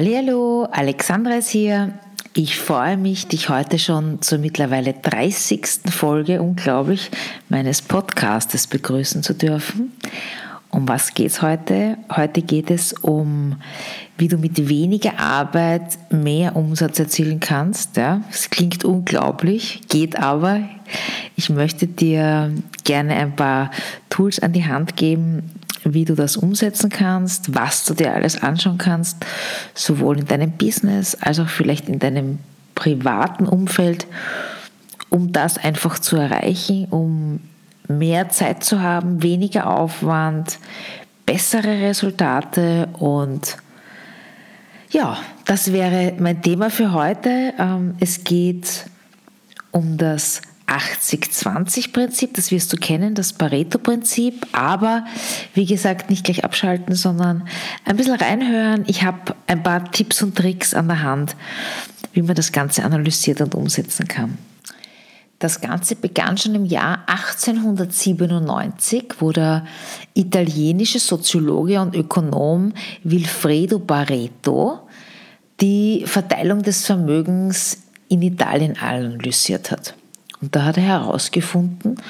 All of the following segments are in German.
Hallo, Alexandra ist hier. Ich freue mich, dich heute schon zur mittlerweile 30. Folge, unglaublich, meines Podcastes begrüßen zu dürfen. Um was geht es heute? Heute geht es um, wie du mit weniger Arbeit mehr Umsatz erzielen kannst. Ja, es klingt unglaublich, geht aber. Ich möchte dir gerne ein paar Tools an die Hand geben, wie du das umsetzen kannst, was du dir alles anschauen kannst, sowohl in deinem Business als auch vielleicht in deinem privaten Umfeld, um das einfach zu erreichen, um mehr Zeit zu haben, weniger Aufwand, bessere Resultate und ja, das wäre mein Thema für heute. Ähm, es geht um das 80-20-Prinzip, das wirst du kennen, das Pareto-Prinzip. Aber wie gesagt, nicht gleich abschalten, sondern ein bisschen reinhören. Ich habe ein paar Tipps und Tricks an der Hand, wie man das Ganze analysiert und umsetzen kann. Das Ganze begann schon im Jahr 1897, wo der italienische Soziologe und Ökonom Wilfredo Pareto die Verteilung des Vermögens in Italien analysiert hat. Und da hat er herausgefunden,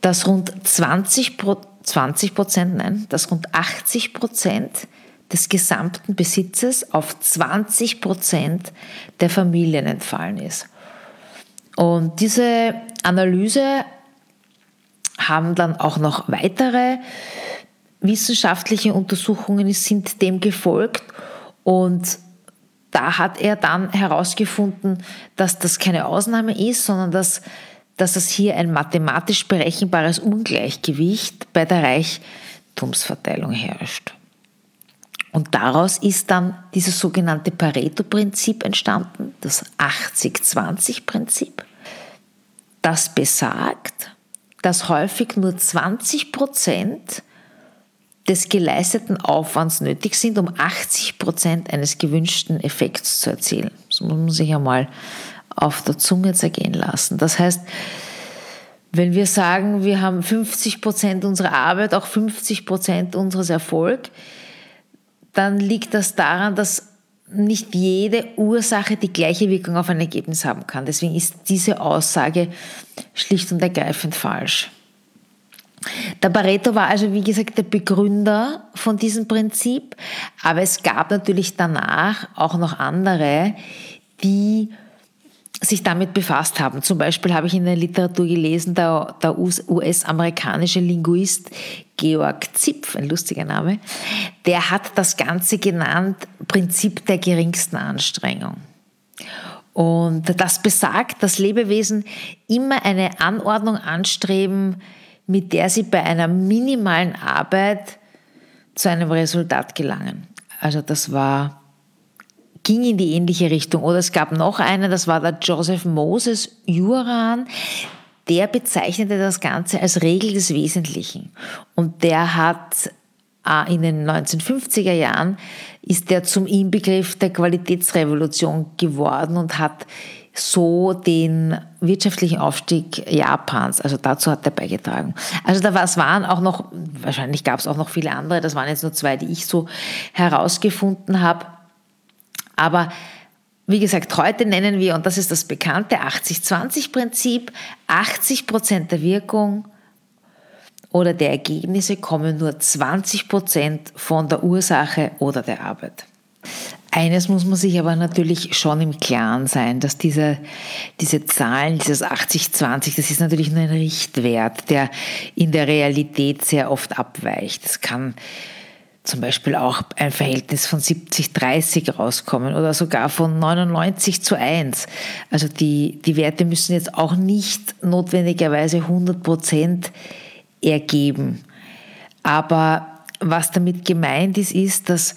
dass rund 20 Prozent, nein, dass rund 80 Prozent des gesamten Besitzes auf 20 Prozent der Familien entfallen ist. Und diese Analyse haben dann auch noch weitere wissenschaftliche Untersuchungen sind dem gefolgt und da hat er dann herausgefunden, dass das keine Ausnahme ist, sondern dass, dass es hier ein mathematisch berechenbares Ungleichgewicht bei der Reichtumsverteilung herrscht. Und daraus ist dann dieses sogenannte Pareto-Prinzip entstanden, das 80-20-Prinzip, das besagt, dass häufig nur 20 Prozent des geleisteten Aufwands nötig sind, um 80 Prozent eines gewünschten Effekts zu erzielen. Das muss man sich einmal auf der Zunge zergehen lassen. Das heißt, wenn wir sagen, wir haben 50 Prozent unserer Arbeit, auch 50 Prozent unseres Erfolgs, dann liegt das daran, dass nicht jede Ursache die gleiche Wirkung auf ein Ergebnis haben kann. Deswegen ist diese Aussage schlicht und ergreifend falsch. Der Pareto war also, wie gesagt, der Begründer von diesem Prinzip, aber es gab natürlich danach auch noch andere, die sich damit befasst haben. Zum Beispiel habe ich in der Literatur gelesen, der, der US-amerikanische Linguist Georg Zipf, ein lustiger Name, der hat das Ganze genannt Prinzip der geringsten Anstrengung. Und das besagt, dass Lebewesen immer eine Anordnung anstreben, mit der sie bei einer minimalen Arbeit zu einem Resultat gelangen. Also das war, ging in die ähnliche Richtung. Oder es gab noch einen, das war der Joseph Moses Juran, der bezeichnete das Ganze als Regel des Wesentlichen. Und der hat äh, in den 1950er Jahren ist der zum Inbegriff der Qualitätsrevolution geworden und hat so den wirtschaftlichen Aufstieg Japans, also dazu hat er beigetragen. Also da war, es waren auch noch, wahrscheinlich gab es auch noch viele andere, das waren jetzt nur zwei, die ich so herausgefunden habe. Aber wie gesagt, heute nennen wir, und das ist das bekannte 80-20-Prinzip, 80 Prozent der Wirkung oder der Ergebnisse kommen nur 20 Prozent von der Ursache oder der Arbeit. Eines muss man sich aber natürlich schon im Klaren sein, dass diese, diese Zahlen, dieses 80-20, das ist natürlich nur ein Richtwert, der in der Realität sehr oft abweicht. Es kann zum Beispiel auch ein Verhältnis von 70-30 rauskommen oder sogar von 99 zu 1. Also die, die Werte müssen jetzt auch nicht notwendigerweise 100 Prozent ergeben. Aber was damit gemeint ist, ist, dass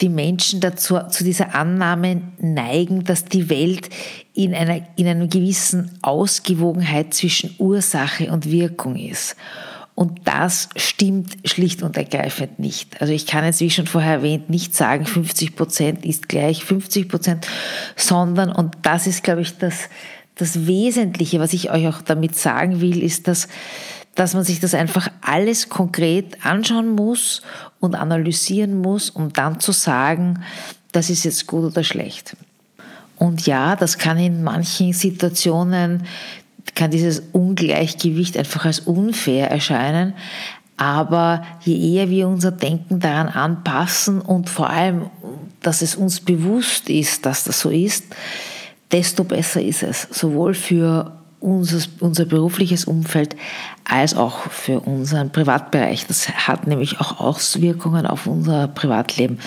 die Menschen dazu, zu dieser Annahme neigen, dass die Welt in einer, in einer gewissen Ausgewogenheit zwischen Ursache und Wirkung ist. Und das stimmt schlicht und ergreifend nicht. Also ich kann jetzt, wie schon vorher erwähnt, nicht sagen, 50 Prozent ist gleich 50 Prozent, sondern, und das ist, glaube ich, das, das Wesentliche, was ich euch auch damit sagen will, ist, dass, dass man sich das einfach alles konkret anschauen muss und analysieren muss, um dann zu sagen, das ist jetzt gut oder schlecht. Und ja, das kann in manchen Situationen, kann dieses Ungleichgewicht einfach als unfair erscheinen. Aber je eher wir unser Denken daran anpassen und vor allem, dass es uns bewusst ist, dass das so ist, desto besser ist es, sowohl für unser, unser berufliches Umfeld als auch für unseren Privatbereich. Das hat nämlich auch Auswirkungen auf unser Privatleben.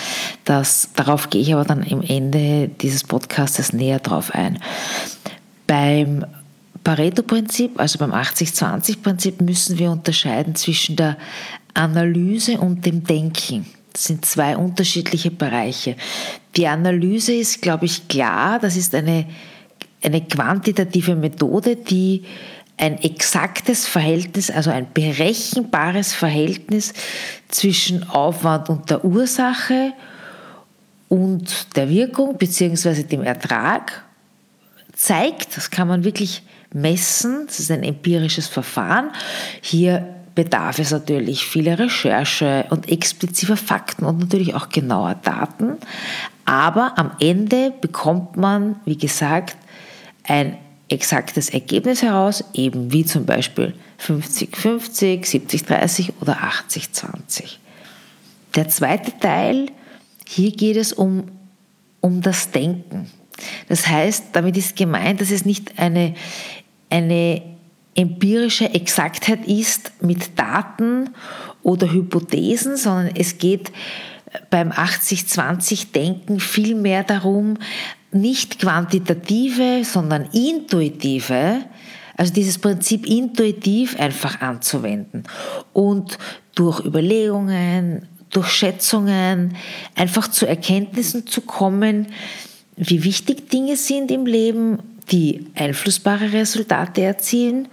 Das, darauf gehe ich aber dann im Ende dieses Podcasts näher drauf ein. Beim Pareto-Prinzip, also beim 80-20-Prinzip, müssen wir unterscheiden zwischen der Analyse und dem Denken. Das sind zwei unterschiedliche Bereiche. Die Analyse ist, glaube ich, klar. Das ist eine, eine quantitative Methode, die ein exaktes Verhältnis, also ein berechenbares Verhältnis zwischen Aufwand und der Ursache und der Wirkung bzw. dem Ertrag zeigt. Das kann man wirklich messen. Das ist ein empirisches Verfahren. Hier bedarf es natürlich vieler Recherche und expliziter Fakten und natürlich auch genauer Daten. Aber am Ende bekommt man, wie gesagt, ein exaktes Ergebnis heraus, eben wie zum Beispiel 50-50, 70-30 oder 80-20. Der zweite Teil, hier geht es um, um das Denken. Das heißt, damit ist gemeint, dass es nicht eine, eine empirische Exaktheit ist mit Daten oder Hypothesen, sondern es geht beim 80-20-Denken vielmehr darum, nicht quantitative, sondern intuitive, also dieses Prinzip intuitiv einfach anzuwenden und durch Überlegungen, durch Schätzungen einfach zu Erkenntnissen zu kommen, wie wichtig Dinge sind im Leben, die einflussbare Resultate erzielen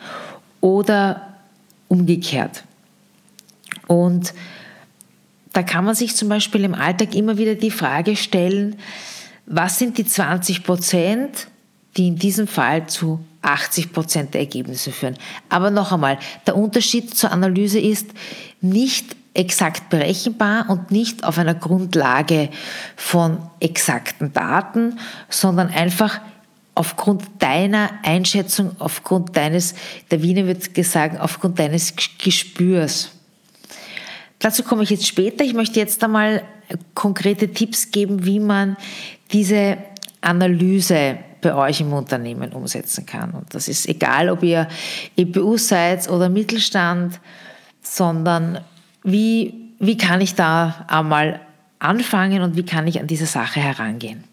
oder umgekehrt. Und da kann man sich zum Beispiel im Alltag immer wieder die Frage stellen, was sind die 20 Prozent, die in diesem Fall zu 80 Prozent der Ergebnisse führen. Aber noch einmal, der Unterschied zur Analyse ist nicht exakt berechenbar und nicht auf einer Grundlage von exakten Daten, sondern einfach aufgrund deiner Einschätzung, aufgrund deines, der Wiener wird gesagt, aufgrund deines Gespürs. Dazu komme ich jetzt später. Ich möchte jetzt einmal konkrete Tipps geben, wie man diese Analyse bei euch im Unternehmen umsetzen kann. Und das ist egal, ob ihr EPU seid oder Mittelstand, sondern wie, wie kann ich da einmal anfangen und wie kann ich an diese Sache herangehen.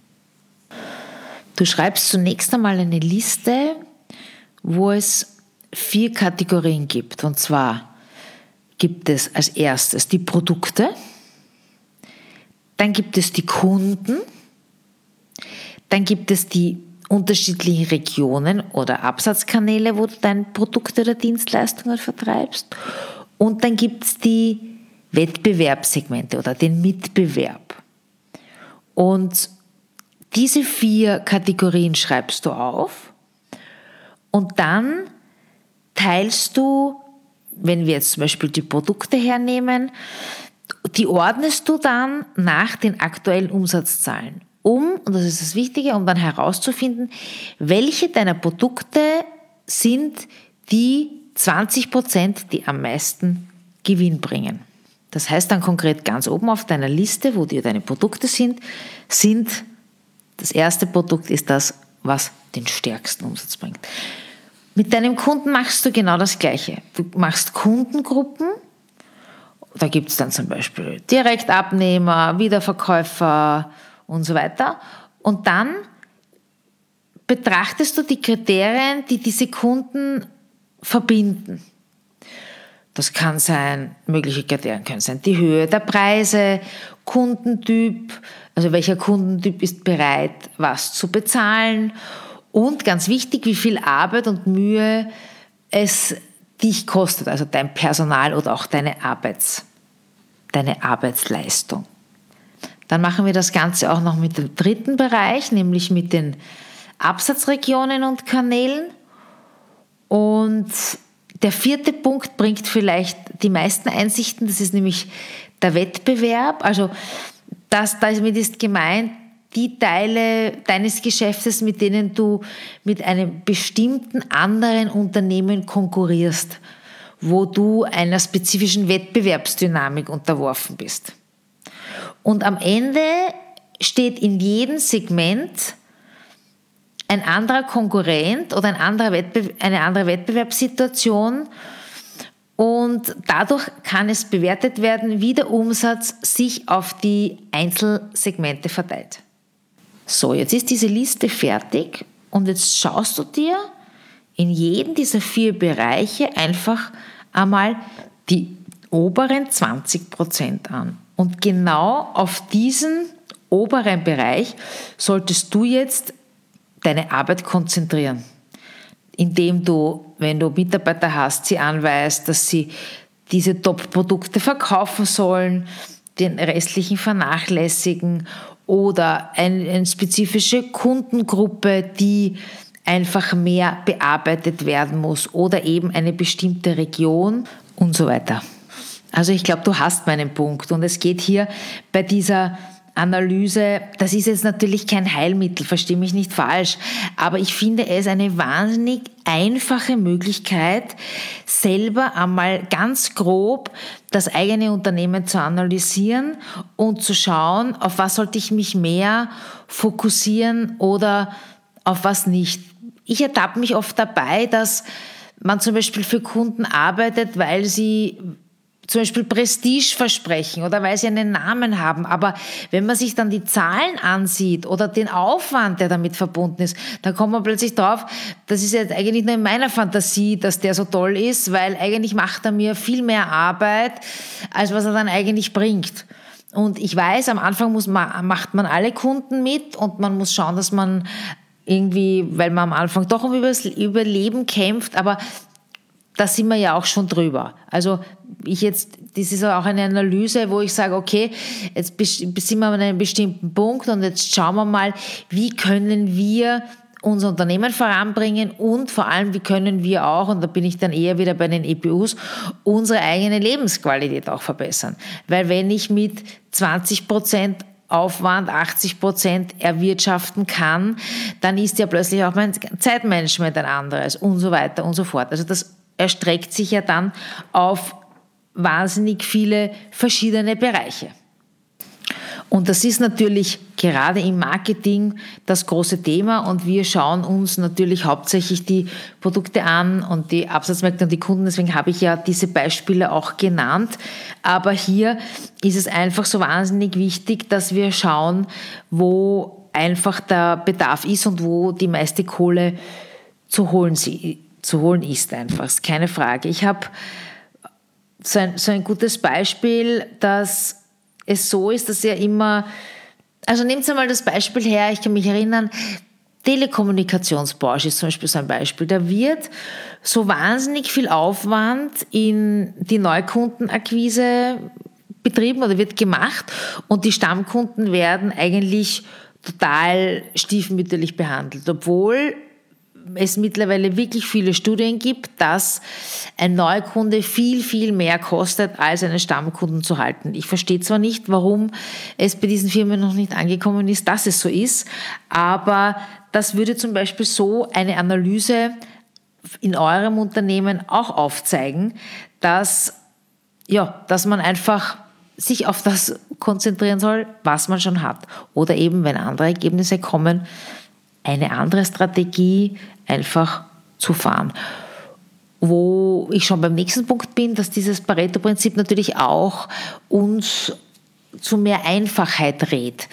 Du schreibst zunächst einmal eine Liste, wo es vier Kategorien gibt. Und zwar gibt es als erstes die Produkte, dann gibt es die Kunden, dann gibt es die unterschiedlichen Regionen oder Absatzkanäle, wo du deine Produkte oder Dienstleistungen vertreibst. Und dann gibt es die Wettbewerbssegmente oder den Mitbewerb. Und diese vier Kategorien schreibst du auf und dann teilst du, wenn wir jetzt zum Beispiel die Produkte hernehmen, die ordnest du dann nach den aktuellen Umsatzzahlen um, und das ist das Wichtige, um dann herauszufinden, welche deiner Produkte sind die 20 Prozent, die am meisten Gewinn bringen. Das heißt dann konkret ganz oben auf deiner Liste, wo dir deine Produkte sind, sind das erste Produkt ist das, was den stärksten Umsatz bringt. Mit deinem Kunden machst du genau das Gleiche. Du machst Kundengruppen. Da gibt es dann zum Beispiel Direktabnehmer, Wiederverkäufer und so weiter. Und dann betrachtest du die Kriterien, die diese Kunden verbinden. Das kann sein, mögliche Kriterien können sein die Höhe der Preise Kundentyp, also welcher Kundentyp ist bereit, was zu bezahlen und ganz wichtig, wie viel Arbeit und Mühe es dich kostet, also dein Personal oder auch deine, Arbeits, deine Arbeitsleistung. Dann machen wir das Ganze auch noch mit dem dritten Bereich, nämlich mit den Absatzregionen und Kanälen. Und der vierte Punkt bringt vielleicht die meisten Einsichten, das ist nämlich der Wettbewerb. Also das, damit ist gemeint, die Teile deines Geschäftes, mit denen du mit einem bestimmten anderen Unternehmen konkurrierst, wo du einer spezifischen Wettbewerbsdynamik unterworfen bist. Und am Ende steht in jedem Segment ein anderer Konkurrent oder ein anderer eine andere Wettbewerbssituation und dadurch kann es bewertet werden, wie der Umsatz sich auf die Einzelsegmente verteilt. So, jetzt ist diese Liste fertig und jetzt schaust du dir in jedem dieser vier Bereiche einfach einmal die oberen 20 Prozent an. Und genau auf diesen oberen Bereich solltest du jetzt deine Arbeit konzentrieren, indem du, wenn du Mitarbeiter hast, sie anweist, dass sie diese Top-Produkte verkaufen sollen, den restlichen vernachlässigen oder eine, eine spezifische Kundengruppe, die einfach mehr bearbeitet werden muss oder eben eine bestimmte Region und so weiter. Also ich glaube, du hast meinen Punkt und es geht hier bei dieser Analyse, das ist jetzt natürlich kein Heilmittel, verstehe mich nicht falsch, aber ich finde es eine wahnsinnig einfache Möglichkeit, selber einmal ganz grob das eigene Unternehmen zu analysieren und zu schauen, auf was sollte ich mich mehr fokussieren oder auf was nicht. Ich ertappe mich oft dabei, dass man zum Beispiel für Kunden arbeitet, weil sie zum Beispiel Prestige versprechen oder weil sie einen Namen haben. Aber wenn man sich dann die Zahlen ansieht oder den Aufwand, der damit verbunden ist, dann kommt man plötzlich drauf, das ist jetzt eigentlich nur in meiner Fantasie, dass der so toll ist, weil eigentlich macht er mir viel mehr Arbeit, als was er dann eigentlich bringt. Und ich weiß, am Anfang muss man, macht man alle Kunden mit und man muss schauen, dass man irgendwie, weil man am Anfang doch um Überleben kämpft, aber da sind wir ja auch schon drüber. Also ich jetzt, das ist auch eine Analyse, wo ich sage, okay, jetzt sind wir an einem bestimmten Punkt und jetzt schauen wir mal, wie können wir unser Unternehmen voranbringen und vor allem, wie können wir auch, und da bin ich dann eher wieder bei den EPUs, unsere eigene Lebensqualität auch verbessern. Weil wenn ich mit 20 Prozent Aufwand 80 Prozent erwirtschaften kann, dann ist ja plötzlich auch mein Zeitmanagement ein anderes und so weiter und so fort. Also das erstreckt sich ja dann auf wahnsinnig viele verschiedene Bereiche. Und das ist natürlich gerade im Marketing das große Thema und wir schauen uns natürlich hauptsächlich die Produkte an und die Absatzmärkte und die Kunden. Deswegen habe ich ja diese Beispiele auch genannt. Aber hier ist es einfach so wahnsinnig wichtig, dass wir schauen, wo einfach der Bedarf ist und wo die meiste Kohle zu holen, zu holen ist einfach. Ist keine Frage. Ich habe so ein, so ein gutes Beispiel, dass es so ist, dass er immer, also nehmt mal das Beispiel her, ich kann mich erinnern, Telekommunikationsbranche ist zum Beispiel so ein Beispiel. Da wird so wahnsinnig viel Aufwand in die Neukundenakquise betrieben oder wird gemacht und die Stammkunden werden eigentlich total stiefmütterlich behandelt, obwohl es mittlerweile wirklich viele Studien gibt, dass ein Neukunde viel, viel mehr kostet, als einen Stammkunden zu halten. Ich verstehe zwar nicht, warum es bei diesen Firmen noch nicht angekommen ist, dass es so ist, aber das würde zum Beispiel so eine Analyse in eurem Unternehmen auch aufzeigen, dass, ja, dass man einfach sich auf das konzentrieren soll, was man schon hat. Oder eben, wenn andere Ergebnisse kommen, eine andere Strategie einfach zu fahren. Wo ich schon beim nächsten Punkt bin, dass dieses Pareto-Prinzip natürlich auch uns zu mehr Einfachheit rät.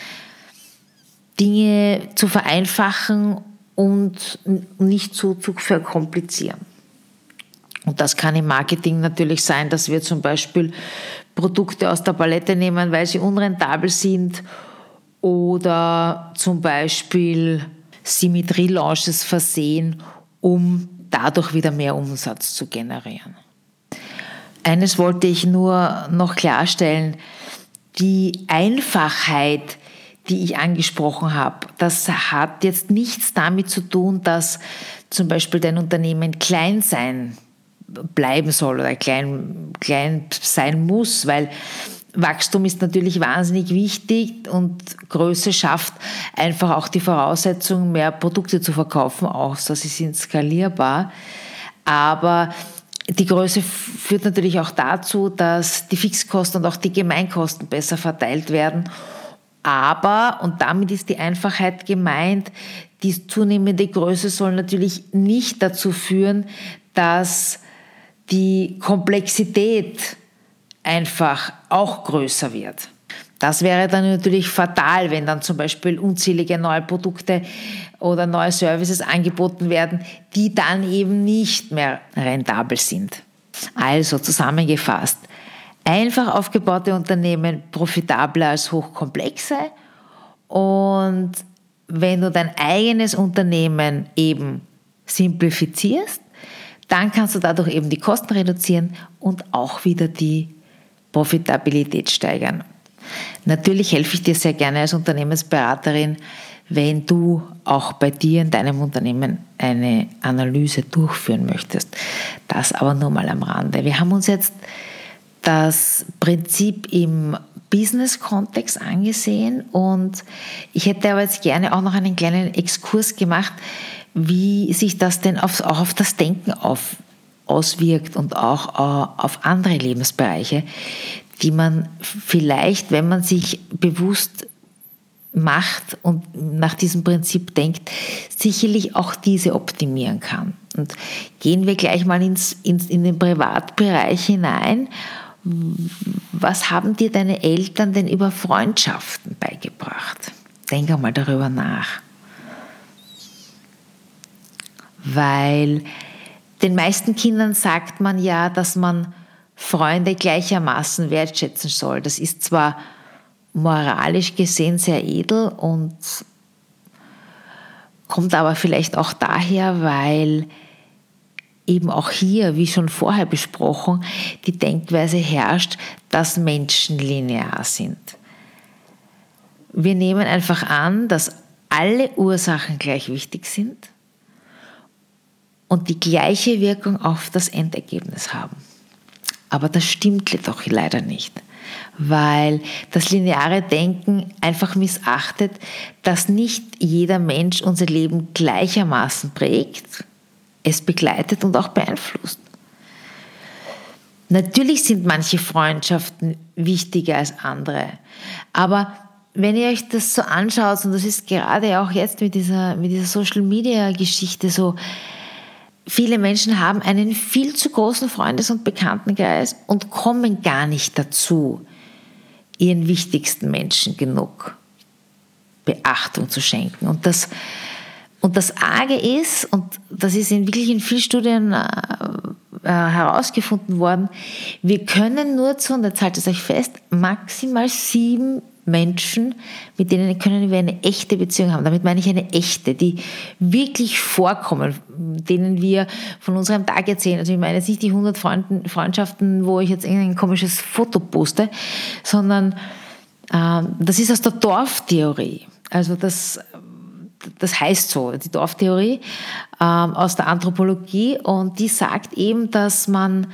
Dinge zu vereinfachen und nicht zu, zu verkomplizieren. Und das kann im Marketing natürlich sein, dass wir zum Beispiel Produkte aus der Palette nehmen, weil sie unrentabel sind oder zum Beispiel Relaunches versehen, um dadurch wieder mehr Umsatz zu generieren. Eines wollte ich nur noch klarstellen, die Einfachheit, die ich angesprochen habe, das hat jetzt nichts damit zu tun, dass zum Beispiel dein Unternehmen klein sein bleiben soll oder klein, klein sein muss, weil Wachstum ist natürlich wahnsinnig wichtig und Größe schafft einfach auch die Voraussetzung, mehr Produkte zu verkaufen, außer sie sind skalierbar. Aber die Größe führt natürlich auch dazu, dass die Fixkosten und auch die Gemeinkosten besser verteilt werden. Aber, und damit ist die Einfachheit gemeint, die zunehmende Größe soll natürlich nicht dazu führen, dass die Komplexität einfach auch größer wird. Das wäre dann natürlich fatal, wenn dann zum Beispiel unzählige neue Produkte oder neue Services angeboten werden, die dann eben nicht mehr rentabel sind. Also zusammengefasst, einfach aufgebaute Unternehmen profitabler als hochkomplexe und wenn du dein eigenes Unternehmen eben simplifizierst, dann kannst du dadurch eben die Kosten reduzieren und auch wieder die Profitabilität steigern. Natürlich helfe ich dir sehr gerne als Unternehmensberaterin, wenn du auch bei dir in deinem Unternehmen eine Analyse durchführen möchtest. Das aber nur mal am Rande. Wir haben uns jetzt das Prinzip im Business-Kontext angesehen und ich hätte aber jetzt gerne auch noch einen kleinen Exkurs gemacht, wie sich das denn auch auf das Denken auf, auswirkt und auch äh, auf andere Lebensbereiche, die man vielleicht, wenn man sich bewusst macht und nach diesem Prinzip denkt, sicherlich auch diese optimieren kann. Und gehen wir gleich mal ins, ins, in den Privatbereich hinein. Was haben dir deine Eltern denn über Freundschaften beigebracht? Denk einmal darüber nach. Weil den meisten Kindern sagt man ja, dass man Freunde gleichermaßen wertschätzen soll. Das ist zwar moralisch gesehen sehr edel und kommt aber vielleicht auch daher, weil eben auch hier, wie schon vorher besprochen, die Denkweise herrscht, dass Menschen linear sind. Wir nehmen einfach an, dass alle Ursachen gleich wichtig sind und die gleiche Wirkung auf das Endergebnis haben. Aber das stimmt doch leider nicht, weil das lineare Denken einfach missachtet, dass nicht jeder Mensch unser Leben gleichermaßen prägt, es begleitet und auch beeinflusst. Natürlich sind manche Freundschaften wichtiger als andere, aber wenn ihr euch das so anschaut, und das ist gerade auch jetzt mit dieser, mit dieser Social-Media-Geschichte so, Viele Menschen haben einen viel zu großen Freundes- und Bekanntenkreis und kommen gar nicht dazu, ihren wichtigsten Menschen genug Beachtung zu schenken. Und das, und das Arge ist, und das ist in wirklich in vielen Studien äh, äh herausgefunden worden, wir können nur zu, und jetzt haltet euch fest, maximal sieben Menschen, mit denen können wir eine echte Beziehung haben. Damit meine ich eine echte, die wirklich vorkommen, denen wir von unserem Tag erzählen. Also ich meine jetzt nicht die 100 Freundschaften, wo ich jetzt irgendein komisches Foto poste, sondern äh, das ist aus der Dorftheorie. Also das, das heißt so, die Dorftheorie äh, aus der Anthropologie und die sagt eben, dass man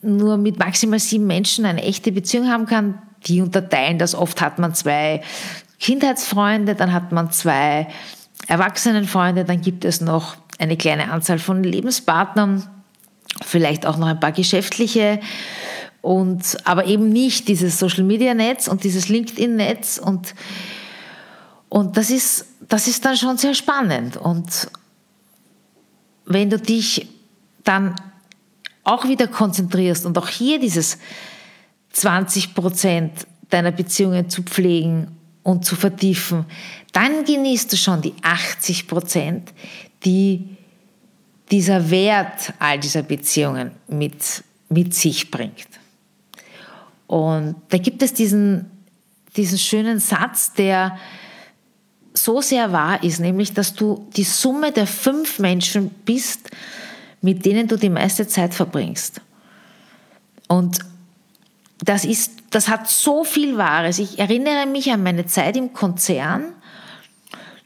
nur mit maximal sieben Menschen eine echte Beziehung haben kann, die unterteilen das. Oft hat man zwei Kindheitsfreunde, dann hat man zwei Erwachsenenfreunde, dann gibt es noch eine kleine Anzahl von Lebenspartnern, vielleicht auch noch ein paar geschäftliche. Und aber eben nicht dieses Social Media Netz und dieses LinkedIn Netz und und das ist das ist dann schon sehr spannend. Und wenn du dich dann auch wieder konzentrierst und auch hier dieses 20 Prozent deiner Beziehungen zu pflegen und zu vertiefen, dann genießt du schon die 80 Prozent, die dieser Wert all dieser Beziehungen mit, mit sich bringt. Und da gibt es diesen, diesen schönen Satz, der so sehr wahr ist, nämlich, dass du die Summe der fünf Menschen bist, mit denen du die meiste Zeit verbringst. Und das, ist, das hat so viel Wahres. Ich erinnere mich an meine Zeit im Konzern,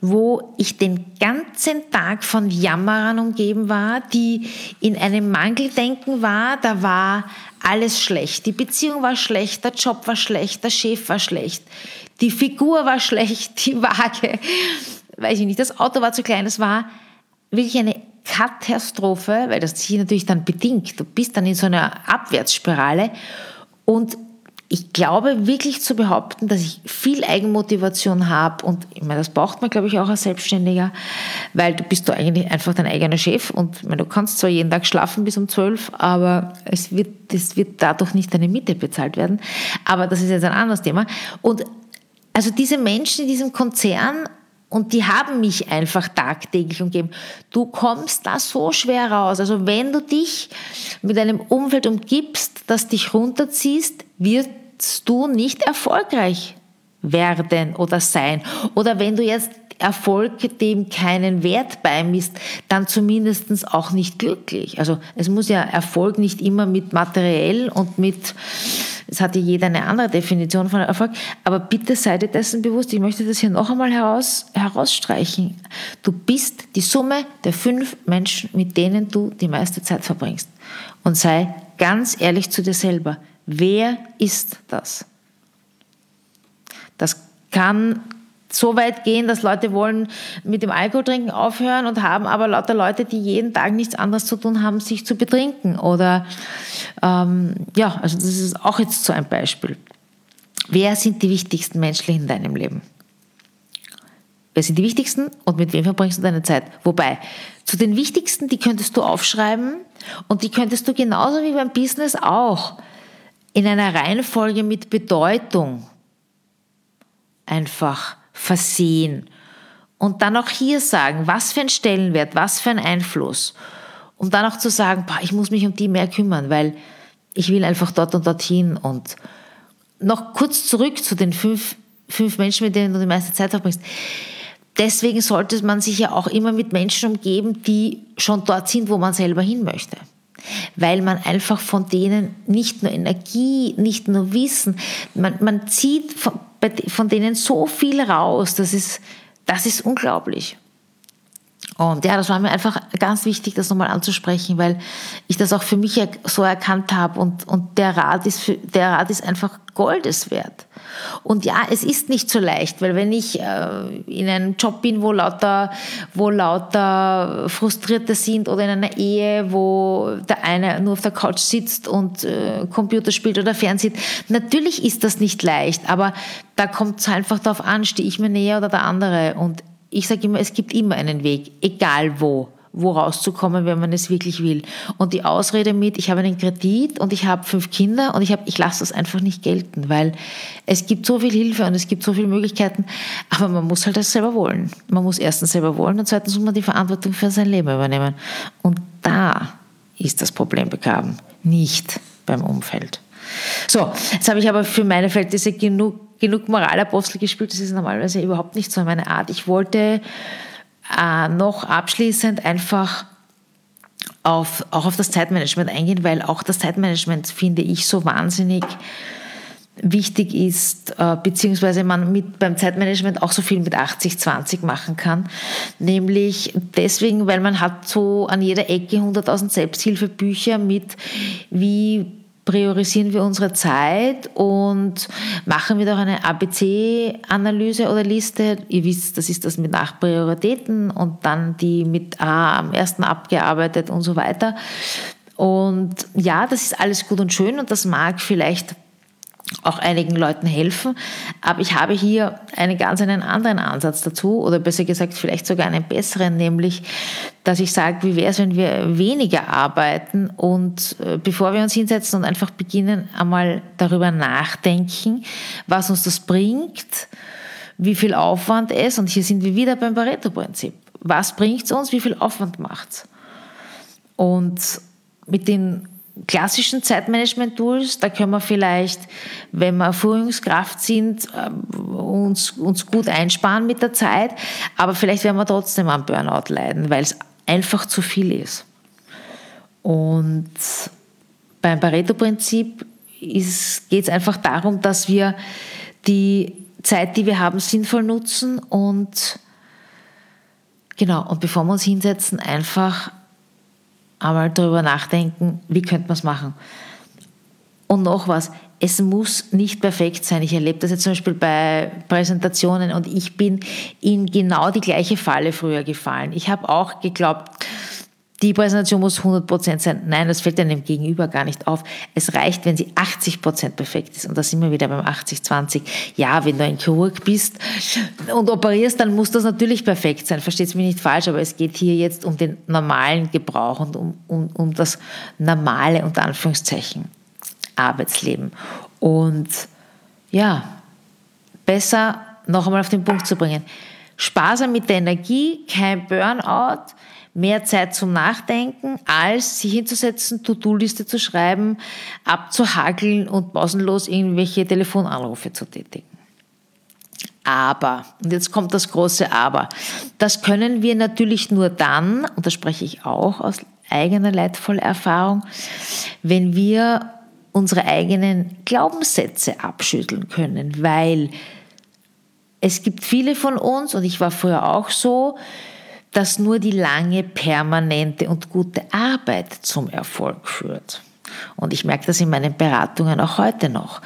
wo ich den ganzen Tag von Jammerern umgeben war, die in einem Mangeldenken war. Da war alles schlecht. Die Beziehung war schlecht, der Job war schlecht, der Chef war schlecht, die Figur war schlecht, die Waage, weiß ich nicht, das Auto war zu klein. Es war wirklich eine Katastrophe, weil das sich natürlich dann bedingt. Du bist dann in so einer Abwärtsspirale und ich glaube wirklich zu behaupten, dass ich viel Eigenmotivation habe und ich meine, das braucht man, glaube ich, auch als Selbstständiger, weil du bist du eigentlich einfach dein eigener Chef und meine, du kannst zwar jeden Tag schlafen bis um zwölf, aber es wird, es wird dadurch nicht deine Miete bezahlt werden. Aber das ist jetzt ein anderes Thema. Und also diese Menschen in diesem Konzern und die haben mich einfach tagtäglich umgeben. Du kommst da so schwer raus. Also wenn du dich mit einem Umfeld umgibst, das dich runterziehst, wirst du nicht erfolgreich werden oder sein. Oder wenn du jetzt Erfolg dem keinen Wert beimisst, dann zumindest auch nicht glücklich. Also es muss ja Erfolg nicht immer mit materiell und mit es hat ja jeder eine andere Definition von Erfolg. Aber bitte sei dir dessen bewusst. Ich möchte das hier noch einmal heraus, herausstreichen. Du bist die Summe der fünf Menschen, mit denen du die meiste Zeit verbringst. Und sei ganz ehrlich zu dir selber. Wer ist das? Das kann so weit gehen, dass Leute wollen mit dem Alkohol trinken aufhören und haben aber lauter Leute, die jeden Tag nichts anderes zu tun haben, sich zu betrinken. Oder ähm, ja, also das ist auch jetzt so ein Beispiel. Wer sind die wichtigsten Menschen in deinem Leben? Wer sind die wichtigsten und mit wem verbringst du deine Zeit? Wobei, zu den wichtigsten, die könntest du aufschreiben und die könntest du genauso wie beim Business auch in einer Reihenfolge mit Bedeutung einfach versehen. Und dann auch hier sagen, was für ein Stellenwert, was für ein Einfluss. Um dann auch zu sagen, boah, ich muss mich um die mehr kümmern, weil ich will einfach dort und dorthin. Und noch kurz zurück zu den fünf, fünf Menschen, mit denen du die meiste Zeit verbringst. Deswegen sollte man sich ja auch immer mit Menschen umgeben, die schon dort sind, wo man selber hin möchte. Weil man einfach von denen nicht nur Energie, nicht nur Wissen, man, man zieht von, denen so viel raus, das ist, das ist unglaublich. Und ja, das war mir einfach ganz wichtig, das nochmal anzusprechen, weil ich das auch für mich so erkannt habe und, und der, Rat ist für, der Rat ist einfach Goldes wert. Und ja, es ist nicht so leicht, weil wenn ich äh, in einem Job bin, wo lauter, wo lauter Frustrierte sind oder in einer Ehe, wo der eine nur auf der Couch sitzt und äh, Computer spielt oder Fernsieht, natürlich ist das nicht leicht, aber da kommt es einfach darauf an, stehe ich mir näher oder der andere. Und ich sage immer, es gibt immer einen Weg, egal wo, wo rauszukommen, wenn man es wirklich will. Und die Ausrede mit, ich habe einen Kredit und ich habe fünf Kinder und ich, habe, ich lasse das einfach nicht gelten, weil es gibt so viel Hilfe und es gibt so viele Möglichkeiten, aber man muss halt das selber wollen. Man muss erstens selber wollen und zweitens muss man die Verantwortung für sein Leben übernehmen. Und da ist das Problem begraben, nicht beim Umfeld. So, jetzt habe ich aber für meine Verhältnisse genug genug Moralapostel gespielt. Das ist normalerweise überhaupt nicht so meine Art. Ich wollte äh, noch abschließend einfach auf, auch auf das Zeitmanagement eingehen, weil auch das Zeitmanagement finde ich so wahnsinnig wichtig ist, äh, beziehungsweise man mit beim Zeitmanagement auch so viel mit 80-20 machen kann. Nämlich deswegen, weil man hat so an jeder Ecke 100.000 Selbsthilfebücher mit, wie priorisieren wir unsere Zeit und machen wir doch eine ABC-Analyse oder Liste. Ihr wisst, das ist das mit nach Prioritäten und dann die mit A am ersten abgearbeitet und so weiter. Und ja, das ist alles gut und schön und das mag vielleicht auch einigen Leuten helfen. Aber ich habe hier einen ganz einen anderen Ansatz dazu oder besser gesagt vielleicht sogar einen besseren, nämlich, dass ich sage, wie wäre es, wenn wir weniger arbeiten und äh, bevor wir uns hinsetzen und einfach beginnen, einmal darüber nachdenken, was uns das bringt, wie viel Aufwand es, und hier sind wir wieder beim Pareto-Prinzip. Was bringt es uns, wie viel Aufwand macht es? Und mit den klassischen Zeitmanagement-Tools, da können wir vielleicht, wenn wir Führungskraft sind, äh, uns, uns gut einsparen mit der Zeit, aber vielleicht werden wir trotzdem am Burnout leiden, weil es einfach zu viel ist. Und beim Pareto-Prinzip geht es einfach darum, dass wir die Zeit, die wir haben, sinnvoll nutzen und genau, und bevor wir uns hinsetzen, einfach einmal darüber nachdenken, wie könnte man es machen. Und noch was, es muss nicht perfekt sein. Ich erlebe das jetzt zum Beispiel bei Präsentationen und ich bin in genau die gleiche Falle früher gefallen. Ich habe auch geglaubt, die Präsentation muss 100% sein. Nein, das fällt einem Gegenüber gar nicht auf. Es reicht, wenn sie 80% perfekt ist. Und da sind wir wieder beim 80-20. Ja, wenn du ein Chirurg bist und operierst, dann muss das natürlich perfekt sein. Versteht es mich nicht falsch, aber es geht hier jetzt um den normalen Gebrauch und um, um, um das normale, unter Anführungszeichen, Arbeitsleben. Und ja, besser noch einmal auf den Punkt zu bringen. Sparsam mit der Energie, kein Burnout, mehr Zeit zum Nachdenken, als sich hinzusetzen, To-Do-Liste zu schreiben, abzuhakeln und pausenlos irgendwelche Telefonanrufe zu tätigen. Aber, und jetzt kommt das große Aber, das können wir natürlich nur dann, und das spreche ich auch aus eigener leidvoller Erfahrung, wenn wir unsere eigenen Glaubenssätze abschütteln können, weil es gibt viele von uns, und ich war früher auch so, dass nur die lange, permanente und gute Arbeit zum Erfolg führt. Und ich merke das in meinen Beratungen auch heute noch.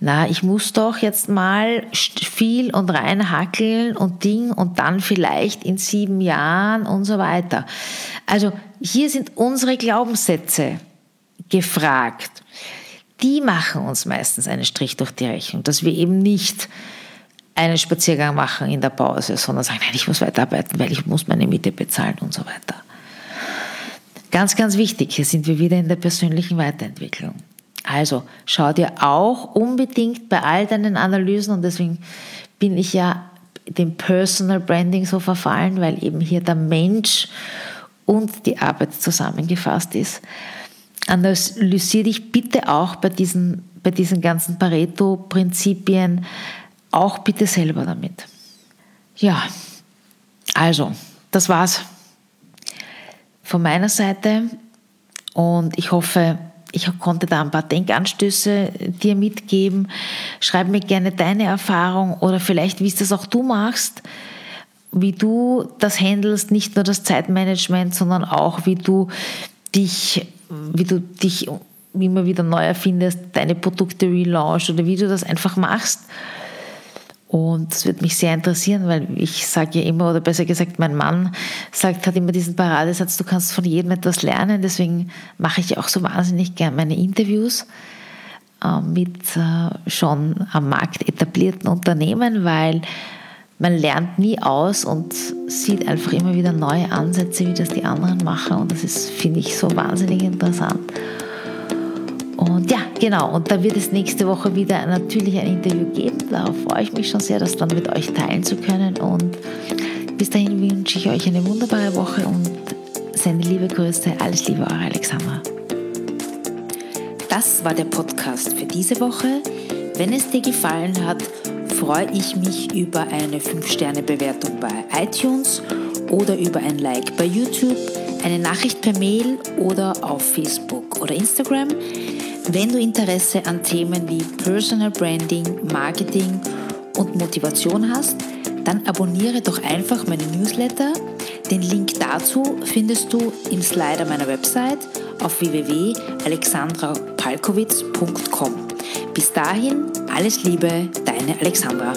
Na, ich muss doch jetzt mal viel und reinhackeln und Ding und dann vielleicht in sieben Jahren und so weiter. Also hier sind unsere Glaubenssätze gefragt. Die machen uns meistens einen Strich durch die Rechnung, dass wir eben nicht einen Spaziergang machen in der Pause, sondern sagen, nein, ich muss weiterarbeiten, weil ich muss meine Miete bezahlen und so weiter. Ganz, ganz wichtig, hier sind wir wieder in der persönlichen Weiterentwicklung. Also schau dir auch unbedingt bei all deinen Analysen, und deswegen bin ich ja dem Personal Branding so verfallen, weil eben hier der Mensch und die Arbeit zusammengefasst ist. Analysiere dich bitte auch bei diesen, bei diesen ganzen Pareto-Prinzipien auch bitte selber damit. Ja, also, das war's von meiner Seite und ich hoffe, ich konnte da ein paar Denkanstöße dir mitgeben. Schreib mir gerne deine Erfahrung oder vielleicht, wie es das auch du machst, wie du das handelst, nicht nur das Zeitmanagement, sondern auch, wie du dich, wie du dich immer wieder neu erfindest, deine Produkte relaunch oder wie du das einfach machst. Und das würde mich sehr interessieren, weil ich sage ja immer, oder besser gesagt, mein Mann sagt, hat immer diesen Paradesatz, du kannst von jedem etwas lernen. Deswegen mache ich auch so wahnsinnig gern meine Interviews äh, mit äh, schon am Markt etablierten Unternehmen, weil man lernt nie aus und sieht einfach immer wieder neue Ansätze, wie das die anderen machen. Und das ist, finde ich, so wahnsinnig interessant. Und ja, genau, und da wird es nächste Woche wieder natürlich ein Interview geben. Darauf freue ich mich schon sehr, das dann mit euch teilen zu können. Und bis dahin wünsche ich euch eine wunderbare Woche und sende liebe Grüße. Alles Liebe, eure Alexandra. Das war der Podcast für diese Woche. Wenn es dir gefallen hat, freue ich mich über eine 5-Sterne-Bewertung bei iTunes oder über ein Like bei YouTube, eine Nachricht per Mail oder auf Facebook oder Instagram. Wenn du Interesse an Themen wie Personal Branding, Marketing und Motivation hast, dann abonniere doch einfach meine Newsletter. Den Link dazu findest du im Slider meiner Website auf www.alexandrapalkowitz.com. Bis dahin, alles Liebe, deine Alexandra.